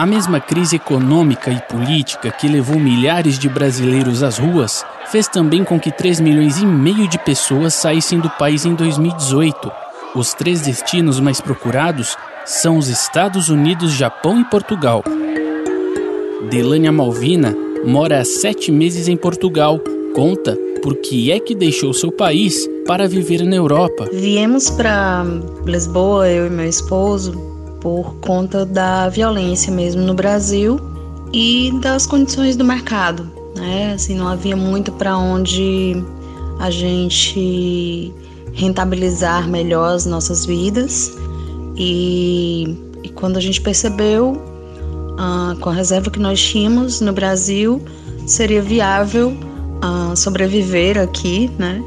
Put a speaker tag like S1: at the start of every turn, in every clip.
S1: A mesma crise econômica e política que levou milhares de brasileiros às ruas fez também com que 3 milhões e meio de pessoas saíssem do país em 2018. Os três destinos mais procurados são os Estados Unidos, Japão e Portugal. Delânia Malvina mora há sete meses em Portugal. Conta por que é que deixou seu país para viver na Europa.
S2: Viemos para Lisboa, eu e meu esposo, por conta da violência mesmo no Brasil e das condições do mercado, né? Assim, não havia muito para onde a gente rentabilizar melhor as nossas vidas e, e quando a gente percebeu ah, com a reserva que nós tínhamos no Brasil seria viável ah, sobreviver aqui, né?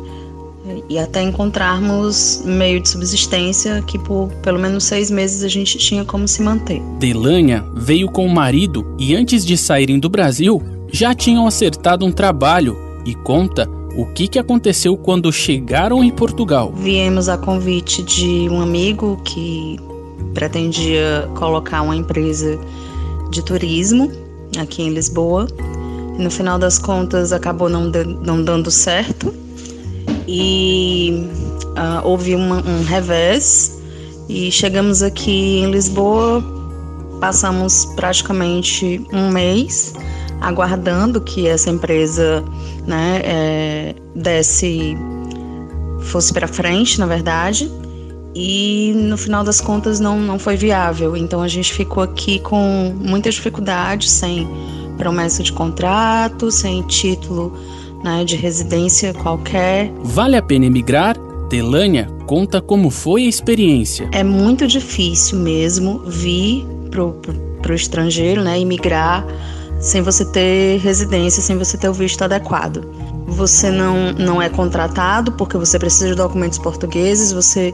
S2: E até encontrarmos meio de subsistência que por pelo menos seis meses a gente tinha como se manter.
S1: Delânia veio com o marido e antes de saírem do Brasil já tinham acertado um trabalho e conta o que, que aconteceu quando chegaram em Portugal.
S2: Viemos a convite de um amigo que pretendia colocar uma empresa de turismo aqui em Lisboa. E no final das contas acabou não, não dando certo e uh, houve uma, um revés e chegamos aqui em Lisboa, passamos praticamente um mês aguardando que essa empresa né, é, desse fosse para frente, na verdade, e no final das contas não, não foi viável. Então a gente ficou aqui com muitas dificuldades, sem promessa de contrato, sem título né, de residência qualquer.
S1: Vale a pena emigrar? Telânia conta como foi a experiência.
S2: É muito difícil mesmo vir pro, pro, pro estrangeiro, né, emigrar sem você ter residência, sem você ter o visto adequado. Você não, não é contratado porque você precisa de documentos portugueses, você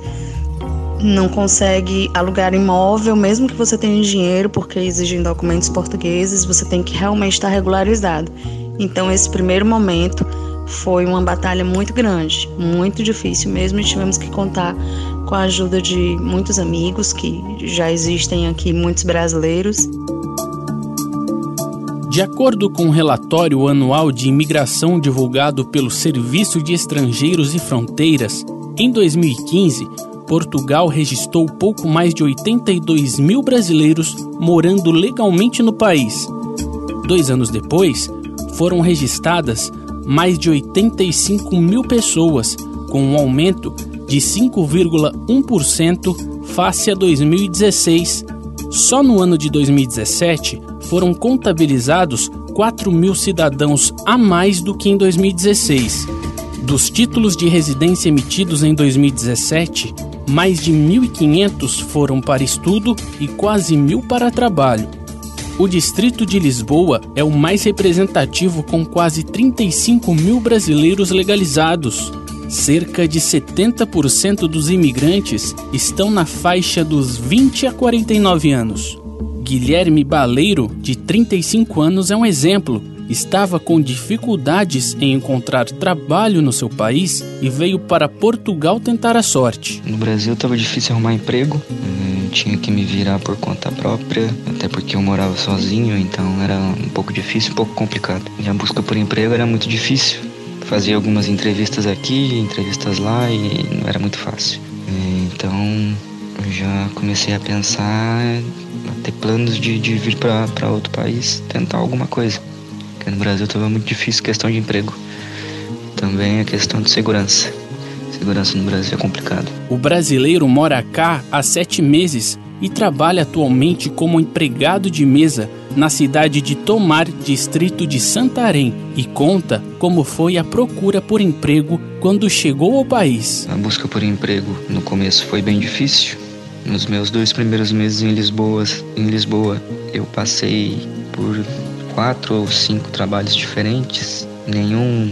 S2: não consegue alugar imóvel, mesmo que você tenha dinheiro, porque exigem documentos portugueses, você tem que realmente estar regularizado. Então, esse primeiro momento foi uma batalha muito grande, muito difícil mesmo, e tivemos que contar com a ajuda de muitos amigos que já existem aqui, muitos brasileiros.
S1: De acordo com o relatório anual de imigração divulgado pelo Serviço de Estrangeiros e Fronteiras, em 2015, Portugal registrou pouco mais de 82 mil brasileiros morando legalmente no país. Dois anos depois, foram registradas mais de 85 mil pessoas, com um aumento de 5,1% face a 2016. Só no ano de 2017 foram contabilizados 4 mil cidadãos a mais do que em 2016. Dos títulos de residência emitidos em 2017, mais de 1.500 foram para estudo e quase mil para trabalho. O Distrito de Lisboa é o mais representativo, com quase 35 mil brasileiros legalizados. Cerca de 70% dos imigrantes estão na faixa dos 20 a 49 anos. Guilherme Baleiro, de 35 anos, é um exemplo. Estava com dificuldades em encontrar trabalho no seu país e veio para Portugal tentar a sorte.
S3: No Brasil estava difícil arrumar emprego tinha que me virar por conta própria, até porque eu morava sozinho, então era um pouco difícil, um pouco complicado. E a busca por emprego era muito difícil. Fazia algumas entrevistas aqui, entrevistas lá e não era muito fácil. Então eu já comecei a pensar, a ter planos de, de vir para outro país, tentar alguma coisa. Porque no Brasil estava muito difícil questão de emprego. Também a questão de segurança segurança no Brasil é complicado.
S1: O brasileiro mora cá há sete meses e trabalha atualmente como empregado de mesa na cidade de Tomar, distrito de Santarém, e conta como foi a procura por emprego quando chegou ao país.
S3: A busca por emprego no começo foi bem difícil. Nos meus dois primeiros meses em Lisboa, em Lisboa, eu passei por quatro ou cinco trabalhos diferentes. Nenhum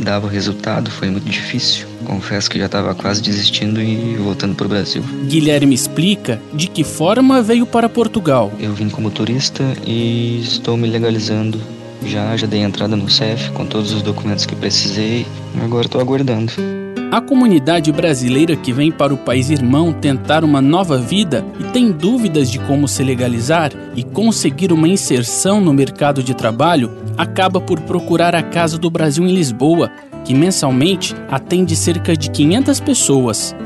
S3: dava resultado, foi muito difícil. Confesso que já estava quase desistindo e voltando para o Brasil.
S1: Guilherme explica de que forma veio para Portugal.
S3: Eu vim como turista e estou me legalizando. Já, já dei entrada no CEF com todos os documentos que precisei. Agora estou aguardando.
S1: A comunidade brasileira que vem para o país irmão tentar uma nova vida e tem dúvidas de como se legalizar e conseguir uma inserção no mercado de trabalho acaba por procurar a Casa do Brasil em Lisboa, que mensalmente atende cerca de 500 pessoas.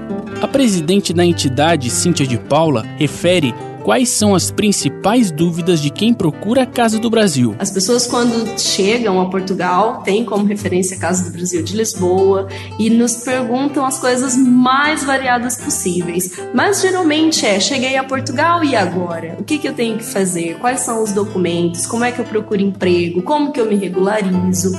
S1: A presidente da entidade, Cíntia de Paula, refere quais são as principais dúvidas de quem procura a Casa do Brasil.
S4: As pessoas, quando chegam a Portugal, têm como referência a Casa do Brasil de Lisboa e nos perguntam as coisas mais variadas possíveis. Mas geralmente é: cheguei a Portugal e agora? O que, que eu tenho que fazer? Quais são os documentos? Como é que eu procuro emprego? Como que eu me regularizo?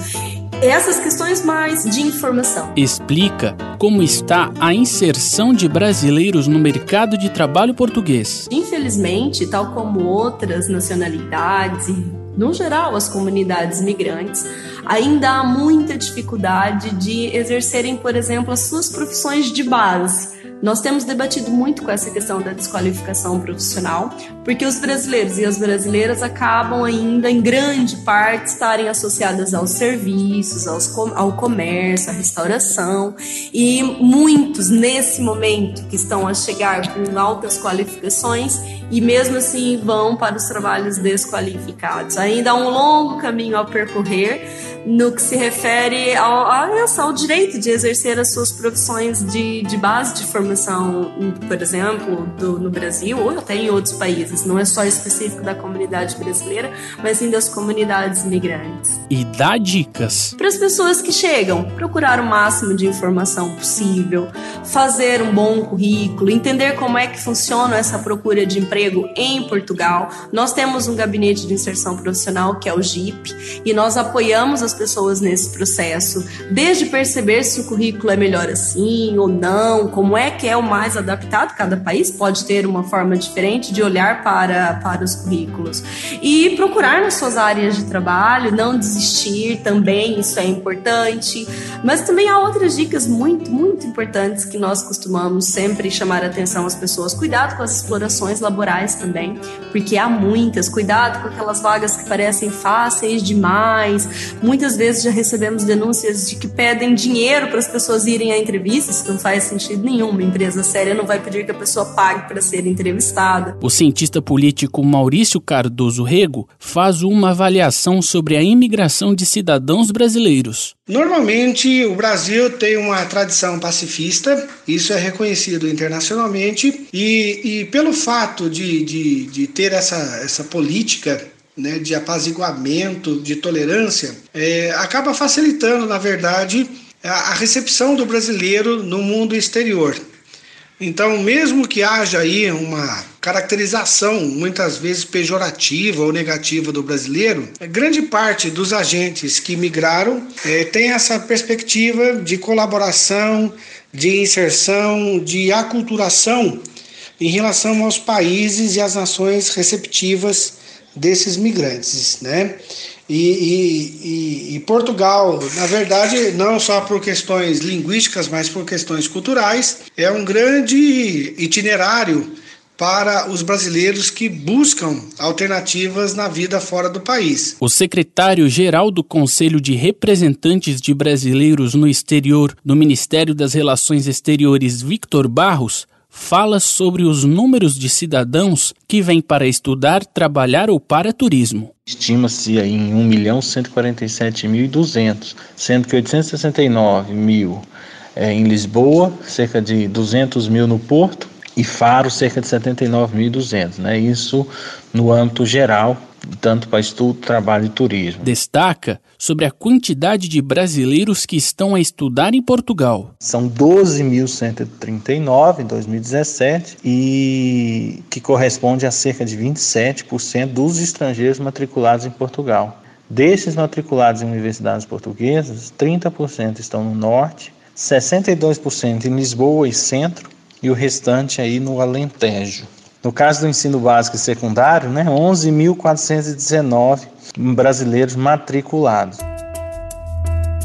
S4: Essas questões mais de informação.
S1: Explica como está a inserção de brasileiros no mercado de trabalho português.
S4: Infelizmente, tal como outras nacionalidades e, no geral, as comunidades migrantes, ainda há muita dificuldade de exercerem, por exemplo, as suas profissões de base. Nós temos debatido muito com essa questão da desqualificação profissional, porque os brasileiros e as brasileiras acabam ainda, em grande parte, estarem associadas aos serviços, aos, ao comércio, à restauração, e muitos, nesse momento, que estão a chegar com altas qualificações e mesmo assim vão para os trabalhos desqualificados. Ainda há um longo caminho a percorrer no que se refere ao, ao, direito de exercer as suas profissões de, de base de formação, por exemplo, do, no Brasil ou até em outros países. Não é só específico da comunidade brasileira, mas sim das comunidades migrantes.
S1: E dá dicas
S4: para as pessoas que chegam: procurar o máximo de informação possível, fazer um bom currículo, entender como é que funciona essa procura de emprego em Portugal. Nós temos um gabinete de inserção profissional que é o GIP e nós apoiamos as pessoas nesse processo, desde perceber se o currículo é melhor assim ou não, como é que é o mais adaptado, cada país pode ter uma forma diferente de olhar para, para os currículos. E procurar nas suas áreas de trabalho, não desistir também, isso é importante. Mas também há outras dicas muito, muito importantes que nós costumamos sempre chamar a atenção às pessoas. Cuidado com as explorações laborais também, porque há muitas. Cuidado com aquelas vagas que parecem fáceis demais. Muitas muitas vezes já recebemos denúncias de que pedem dinheiro para as pessoas irem à entrevista, isso não faz sentido nenhum. Uma empresa séria não vai pedir que a pessoa pague para ser entrevistada.
S1: O cientista político Maurício Cardoso Rego faz uma avaliação sobre a imigração de cidadãos brasileiros.
S5: Normalmente, o Brasil tem uma tradição pacifista, isso é reconhecido internacionalmente, e, e pelo fato de, de, de ter essa, essa política né, de apaziguamento, de tolerância, é, acaba facilitando, na verdade, a, a recepção do brasileiro no mundo exterior. Então, mesmo que haja aí uma caracterização muitas vezes pejorativa ou negativa do brasileiro, grande parte dos agentes que migraram é, tem essa perspectiva de colaboração, de inserção, de aculturação em relação aos países e às nações receptivas desses migrantes, né? E, e, e, e, Portugal, na verdade, não só por questões linguísticas, mas por questões culturais, é um grande itinerário para os brasileiros que buscam alternativas na vida fora do país.
S1: O secretário-geral do Conselho de Representantes de Brasileiros no Exterior do Ministério das Relações Exteriores, Victor Barros, fala sobre os números de cidadãos que vêm para estudar, trabalhar ou para turismo.
S6: Estima-se em 1.147.200, sendo que 869 mil é, em Lisboa, cerca de 200 mil no Porto e Faro, cerca de 79.200. Né? Isso no âmbito geral tanto para estudo, trabalho e turismo.
S1: Destaca sobre a quantidade de brasileiros que estão a estudar em Portugal.
S6: São 12.139 em 2017 e que corresponde a cerca de 27% dos estrangeiros matriculados em Portugal. Desses matriculados em universidades portuguesas, 30% estão no norte, 62% em Lisboa e centro e o restante aí no Alentejo. No caso do ensino básico e secundário, né, 11.419 brasileiros matriculados.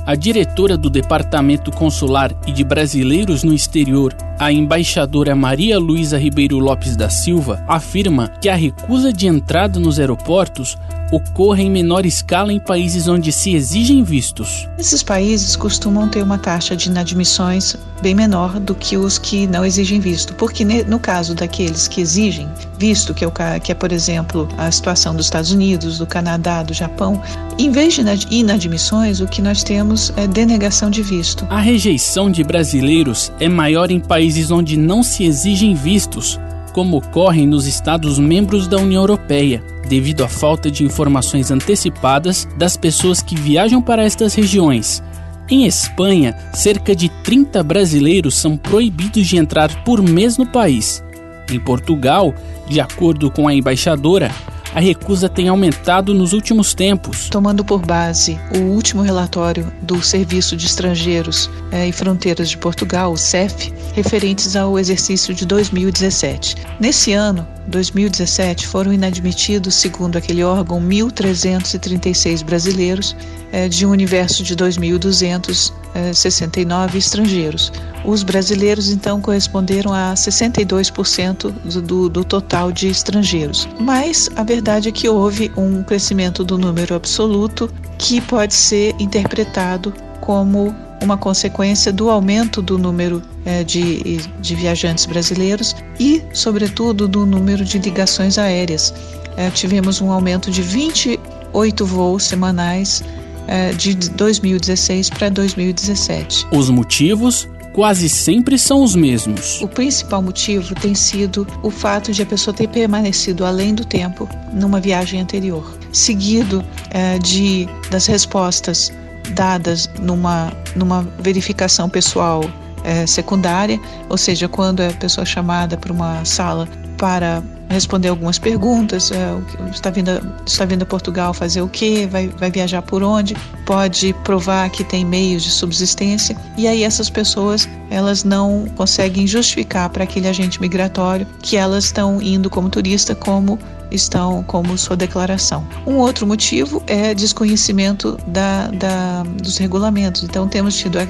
S1: A diretora do Departamento Consular e de Brasileiros no Exterior, a embaixadora Maria Luísa Ribeiro Lopes da Silva, afirma que a recusa de entrada nos aeroportos ocorra em menor escala em países onde se exigem vistos.
S7: Esses países costumam ter uma taxa de inadmissões bem menor do que os que não exigem visto, porque no caso daqueles que exigem visto, que é, o, que é por exemplo a situação dos Estados Unidos, do Canadá, do Japão, em vez de inadmissões, o que nós temos é denegação de visto.
S1: A rejeição de brasileiros é maior em países onde não se exigem vistos, como ocorre nos Estados membros da União Europeia, devido à falta de informações antecipadas das pessoas que viajam para estas regiões. Em Espanha, cerca de 30 brasileiros são proibidos de entrar por mês no país. Em Portugal, de acordo com a embaixadora, a recusa tem aumentado nos últimos tempos.
S7: Tomando por base o último relatório do Serviço de Estrangeiros eh, e Fronteiras de Portugal, o CEF, referentes ao exercício de 2017. Nesse ano, 2017, foram inadmitidos, segundo aquele órgão, 1.336 brasileiros eh, de um universo de 2.269 estrangeiros. Os brasileiros, então, corresponderam a 62% do, do total de estrangeiros. Mas a verdade é que houve um crescimento do número absoluto que pode ser interpretado como uma consequência do aumento do número é, de, de viajantes brasileiros e, sobretudo, do número de ligações aéreas. É, tivemos um aumento de 28 voos semanais é, de 2016 para 2017.
S1: Os motivos quase sempre são os mesmos.
S7: O principal motivo tem sido o fato de a pessoa ter permanecido além do tempo numa viagem anterior, seguido é, de das respostas dadas numa, numa verificação pessoal é, secundária, ou seja, quando é a pessoa chamada para uma sala para responder algumas perguntas, é, está, vindo, está vindo a Portugal fazer o quê, vai, vai viajar por onde, pode provar que tem meios de subsistência, e aí essas pessoas elas não conseguem justificar para aquele agente migratório que elas estão indo como turista como estão como sua declaração. Um outro motivo é desconhecimento da, da dos regulamentos. Então, temos tido é,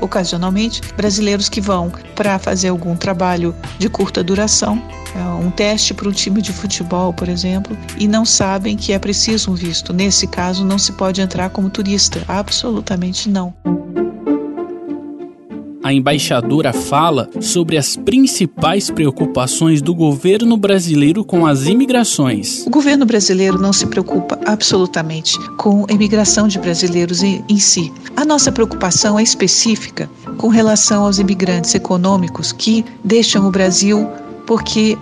S7: ocasionalmente brasileiros que vão para fazer algum trabalho de curta duração, é, um teste para um time de futebol, por exemplo, e não sabem que é preciso um visto. Nesse caso, não se pode entrar como turista. Absolutamente não
S1: a embaixadora fala sobre as principais preocupações do governo brasileiro com as imigrações.
S7: O governo brasileiro não se preocupa absolutamente com a imigração de brasileiros em, em si. A nossa preocupação é específica com relação aos imigrantes econômicos que deixam o Brasil porque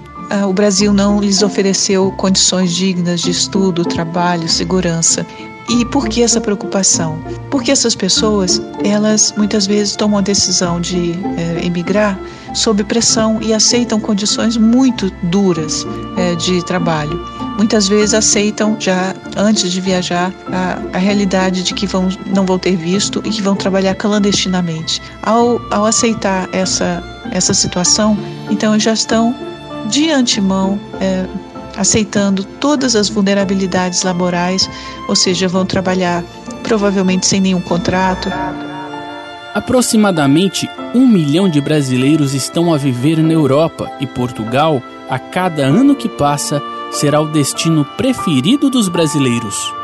S7: o Brasil não lhes ofereceu condições dignas de estudo, trabalho, segurança. E por que essa preocupação? Porque essas pessoas, elas muitas vezes tomam a decisão de é, emigrar sob pressão e aceitam condições muito duras é, de trabalho. Muitas vezes aceitam já antes de viajar a, a realidade de que vão, não vão ter visto e que vão trabalhar clandestinamente. Ao, ao aceitar essa, essa situação, então já estão de antemão é, aceitando todas as vulnerabilidades laborais, ou seja, vão trabalhar provavelmente sem nenhum contrato.
S1: Aproximadamente um milhão de brasileiros estão a viver na Europa e Portugal, a cada ano que passa, será o destino preferido dos brasileiros.